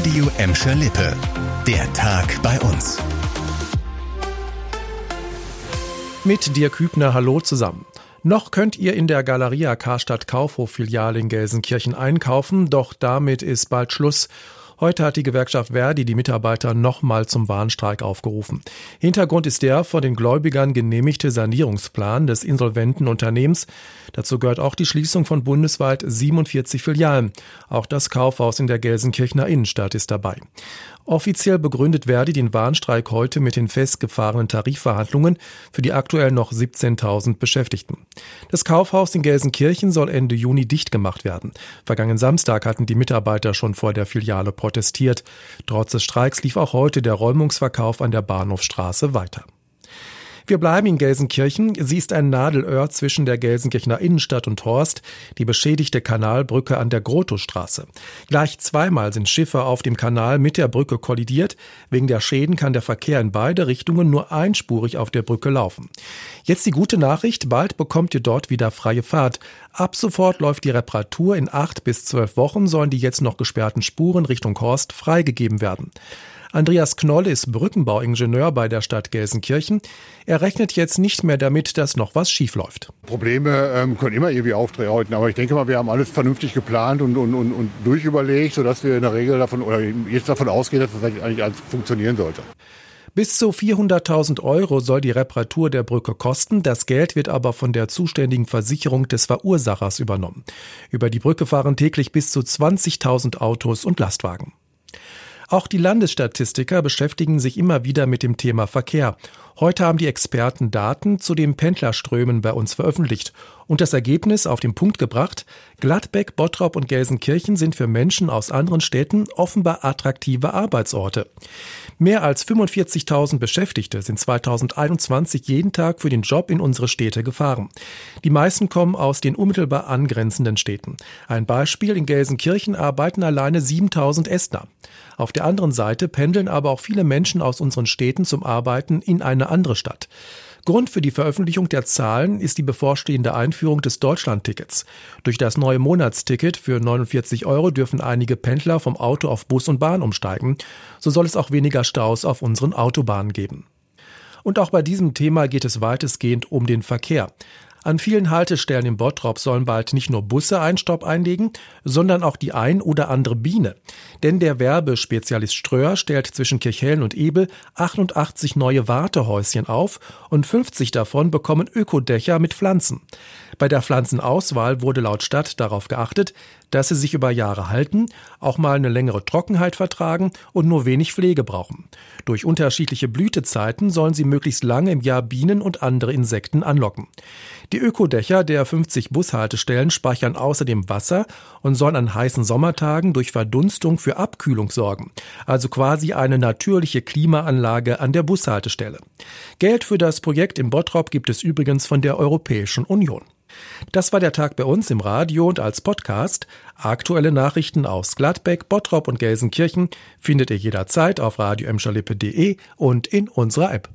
Radio Emscher Lippe. Der Tag bei uns. Mit dir Kübner, hallo zusammen. Noch könnt ihr in der Galeria Karstadt Kaufhof Filiale in Gelsenkirchen einkaufen, doch damit ist bald Schluss. Heute hat die Gewerkschaft Verdi die Mitarbeiter nochmal zum Warnstreik aufgerufen. Hintergrund ist der von den Gläubigern genehmigte Sanierungsplan des insolventen Unternehmens. Dazu gehört auch die Schließung von bundesweit 47 Filialen. Auch das Kaufhaus in der Gelsenkirchener Innenstadt ist dabei. Offiziell begründet Verdi den Warnstreik heute mit den festgefahrenen Tarifverhandlungen für die aktuell noch 17.000 Beschäftigten. Das Kaufhaus in Gelsenkirchen soll Ende Juni dicht gemacht werden. Vergangenen Samstag hatten die Mitarbeiter schon vor der Filiale protestiert. Trotz des Streiks lief auch heute der Räumungsverkauf an der Bahnhofstraße weiter. Wir bleiben in Gelsenkirchen. Sie ist ein Nadelöhr zwischen der Gelsenkirchener Innenstadt und Horst, die beschädigte Kanalbrücke an der Grotowstraße. Gleich zweimal sind Schiffe auf dem Kanal mit der Brücke kollidiert. Wegen der Schäden kann der Verkehr in beide Richtungen nur einspurig auf der Brücke laufen. Jetzt die gute Nachricht, bald bekommt ihr dort wieder freie Fahrt. Ab sofort läuft die Reparatur. In acht bis zwölf Wochen sollen die jetzt noch gesperrten Spuren Richtung Horst freigegeben werden. Andreas Knoll ist Brückenbauingenieur bei der Stadt Gelsenkirchen. Er rechnet jetzt nicht mehr damit, dass noch was schiefläuft. Probleme ähm, können immer irgendwie auftreten, aber ich denke mal, wir haben alles vernünftig geplant und, und, und, und durchüberlegt, sodass wir in der Regel davon oder jetzt davon ausgehen, dass das eigentlich alles funktionieren sollte. Bis zu 400.000 Euro soll die Reparatur der Brücke kosten. Das Geld wird aber von der zuständigen Versicherung des Verursachers übernommen. Über die Brücke fahren täglich bis zu 20.000 Autos und Lastwagen. Auch die Landesstatistiker beschäftigen sich immer wieder mit dem Thema Verkehr. Heute haben die Experten Daten zu den Pendlerströmen bei uns veröffentlicht und das Ergebnis auf den Punkt gebracht, Gladbeck, Bottrop und Gelsenkirchen sind für Menschen aus anderen Städten offenbar attraktive Arbeitsorte. Mehr als 45.000 Beschäftigte sind 2021 jeden Tag für den Job in unsere Städte gefahren. Die meisten kommen aus den unmittelbar angrenzenden Städten. Ein Beispiel, in Gelsenkirchen arbeiten alleine 7.000 Estner. Auf der anderen Seite pendeln aber auch viele Menschen aus unseren Städten zum Arbeiten in eine andere Stadt. Grund für die Veröffentlichung der Zahlen ist die bevorstehende Einführung des Deutschlandtickets. Durch das neue Monatsticket für 49 Euro dürfen einige Pendler vom Auto auf Bus und Bahn umsteigen. So soll es auch weniger Staus auf unseren Autobahnen geben. Und auch bei diesem Thema geht es weitestgehend um den Verkehr. An vielen Haltestellen im Bottrop sollen bald nicht nur Busse einen Stopp einlegen, sondern auch die ein oder andere Biene. Denn der Werbespezialist Ströer stellt zwischen Kirchhellen und Ebel 88 neue Wartehäuschen auf und 50 davon bekommen Ökodächer mit Pflanzen. Bei der Pflanzenauswahl wurde laut Stadt darauf geachtet, dass sie sich über Jahre halten, auch mal eine längere Trockenheit vertragen und nur wenig Pflege brauchen. Durch unterschiedliche Blütezeiten sollen sie möglichst lange im Jahr Bienen und andere Insekten anlocken. Die Ökodächer der 50 Bushaltestellen speichern außerdem Wasser und sollen an heißen Sommertagen durch Verdunstung für Abkühlung sorgen. Also quasi eine natürliche Klimaanlage an der Bushaltestelle. Geld für das Projekt im Bottrop gibt es übrigens von der Europäischen Union. Das war der Tag bei uns im Radio und als Podcast. Aktuelle Nachrichten aus Gladbeck, Bottrop und Gelsenkirchen findet ihr jederzeit auf radioemscherlippe.de und in unserer App.